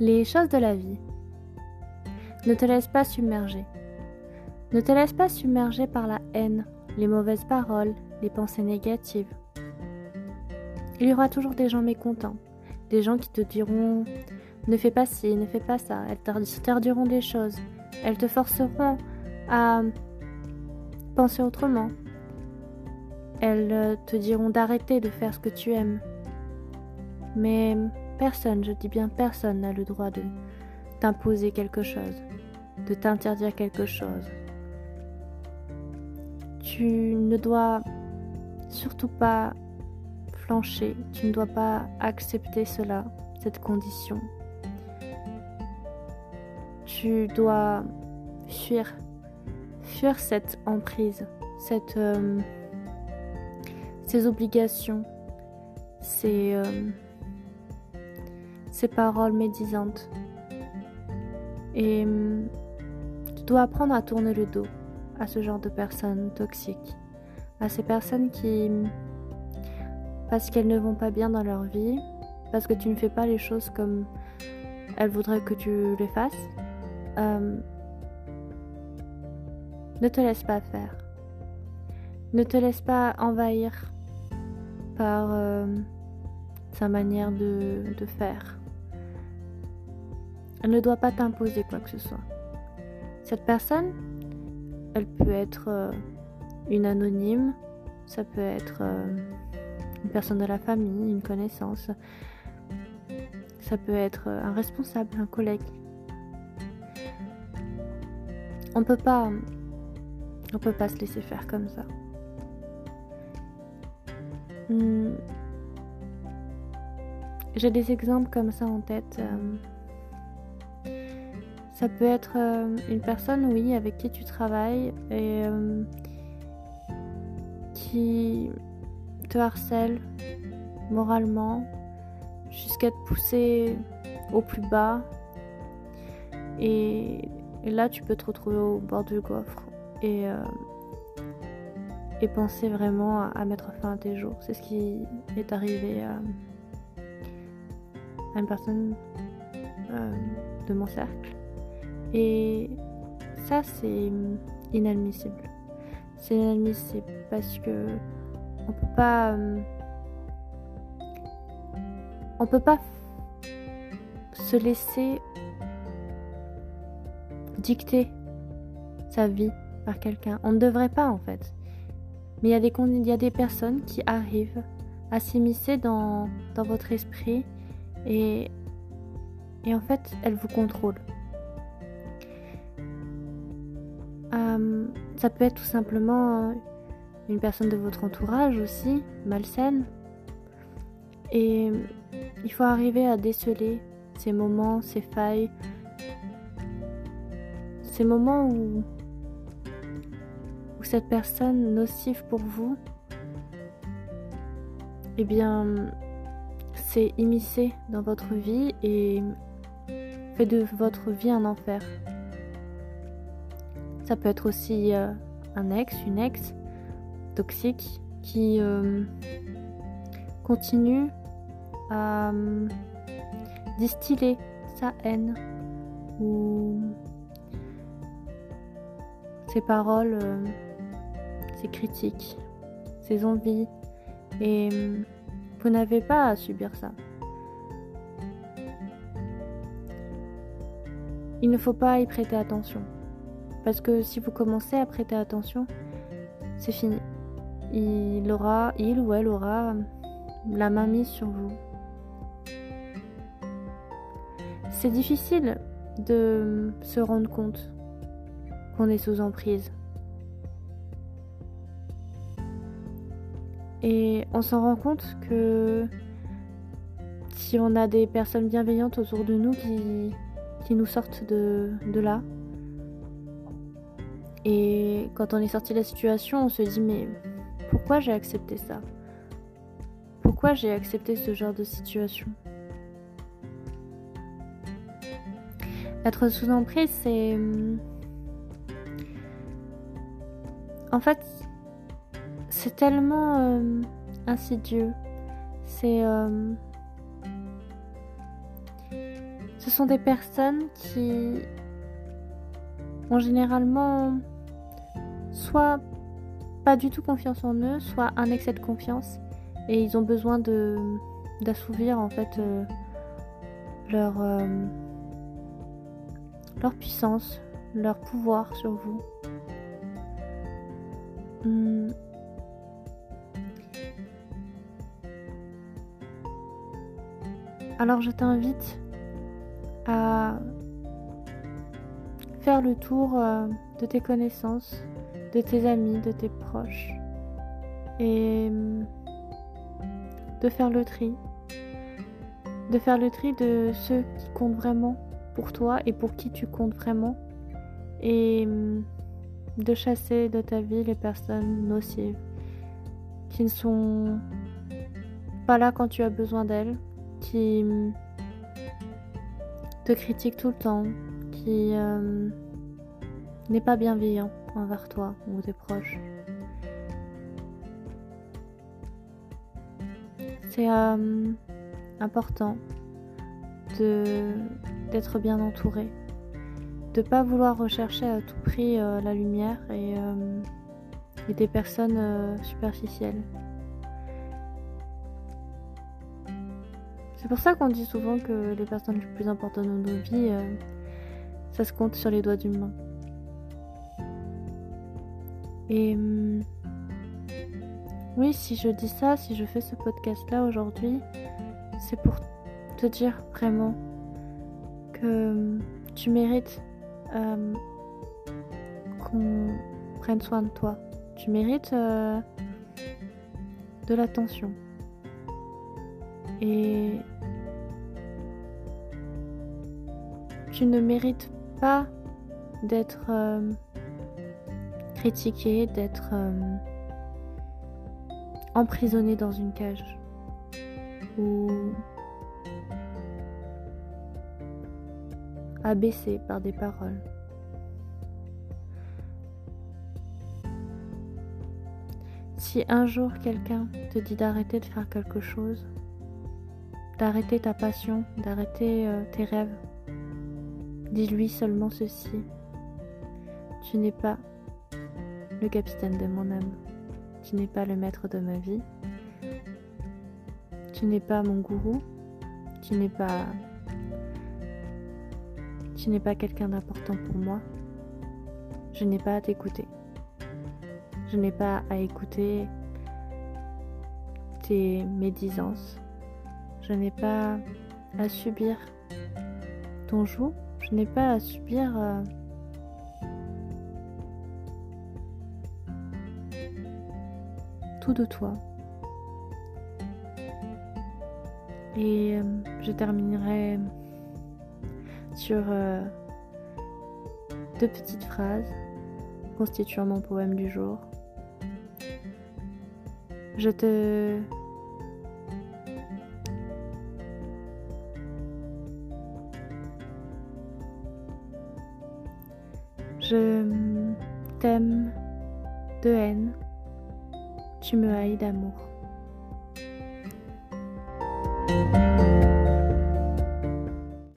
Les choses de la vie. Ne te laisse pas submerger. Ne te laisse pas submerger par la haine, les mauvaises paroles, les pensées négatives. Il y aura toujours des gens mécontents, des gens qui te diront ne fais pas ci, ne fais pas ça, elles t'interdiront des choses, elles te forceront à penser autrement, elles te diront d'arrêter de faire ce que tu aimes. Mais personne, je dis bien personne, n'a le droit de t'imposer quelque chose, de t'interdire quelque chose. Tu ne dois surtout pas flancher, tu ne dois pas accepter cela, cette condition. Tu dois fuir, fuir cette emprise, cette, euh, ces obligations, ces, euh, ces paroles médisantes. Et euh, tu dois apprendre à tourner le dos à ce genre de personnes toxiques, à ces personnes qui, parce qu'elles ne vont pas bien dans leur vie, parce que tu ne fais pas les choses comme elles voudraient que tu les fasses, euh, ne te laisse pas faire. Ne te laisse pas envahir par sa manière de faire. Elle ne doit pas t'imposer quoi que ce soit. Cette personne, elle peut être euh, une anonyme, ça peut être euh, une personne de la famille, une connaissance, ça peut être euh, un responsable, un collègue. On peut pas, on peut pas se laisser faire comme ça. Hmm. J'ai des exemples comme ça en tête. Ça peut être euh, une personne, oui, avec qui tu travailles et euh, qui te harcèle moralement jusqu'à te pousser au plus bas. Et, là, tu peux te retrouver au bord du gouffre et, euh, penser vraiment à, mettre fin à tes jours. C'est ce qui est arrivé à une personne de mon cercle. Et ça, c'est inadmissible. C'est inadmissible parce que on peut pas. Euh, on peut pas se laisser dicter sa vie par quelqu'un. On ne devrait pas en fait. Mais il y, a des, y a des personnes qui arrivent à s'immiscer dans, dans votre esprit et, et en fait elles vous contrôlent. Euh, ça peut être tout simplement une personne de votre entourage aussi, malsaine. Et il faut arriver à déceler ces moments, ces failles, ces moments où, cette personne nocive pour vous, eh bien, c'est immiscé dans votre vie et fait de votre vie un enfer. Ça peut être aussi euh, un ex, une ex toxique qui euh, continue à euh, distiller sa haine ou ses paroles, ses critiques, ses envies. Et vous n'avez pas à subir ça. Il ne faut pas y prêter attention. Parce que si vous commencez à prêter attention, c'est fini. Il aura, il ou elle aura la main mise sur vous. C'est difficile de se rendre compte qu'on est sous emprise. Et on s'en rend compte que si on a des personnes bienveillantes autour de nous qui, qui nous sortent de, de là, et quand on est sorti de la situation, on se dit mais pourquoi j'ai accepté ça? Pourquoi j'ai accepté ce genre de situation? Être sous emprise, c'est... Hum, en fait, c'est tellement hum, insidieux. C'est... Hum, ce ce sont des personnes qui ont généralement soit pas du tout confiance en eux, soit un excès de confiance et ils ont besoin de d'assouvir en fait euh, leur euh, leur puissance, leur pouvoir sur vous. Hmm. Alors je t'invite à faire le tour euh, de tes connaissances, de tes amis, de tes proches et hmm, de faire le tri. De faire le tri de ceux qui comptent vraiment pour toi et pour qui tu comptes vraiment. Et hmm, de chasser de ta vie les personnes nocives qui ne sont pas là quand tu as besoin d'elles, qui hmm, te critiquent tout le temps, qui n'est pas bienveillant envers toi ou tes proches. C'est euh, important d'être bien entouré, de pas vouloir rechercher à tout prix euh, la lumière et, euh, des personnes superficielles. C'est pour ça qu'on dit souvent que les personnes les plus importantes de nos vies, ça se compte sur les doigts d'une main. Et hum, oui, si je dis ça, si je fais ce podcast-là aujourd'hui, c'est pour te dire vraiment que hum, tu mérites hum, qu'on prenne soin de toi. Tu mérites euh, de l'attention. Et tu ne mérites pas d'être critiqué, d'être euh, emprisonné dans une cage ou abaissé par des paroles. Si un jour quelqu'un te dit d'arrêter de faire quelque chose, d'arrêter ta passion, d'arrêter euh, tes rêves, dis-lui seulement ceci. Tu n'es pas le capitaine de mon âme. Tu n'es pas le maître de ma vie. Tu n'es pas mon gourou. Tu n'es pas. Tu n'es pas quelqu'un d'important pour moi. Je n'ai pas à t'écouter. Je n'ai pas à écouter tes médisances. Je n'ai pas à subir ton joug. Je n'ai pas à subir. Euh, de toi. Et euh, je terminerai sur euh, deux petites phrases constituant mon poème du jour. Je te Je t'aime de haine tu me haïs d'amour.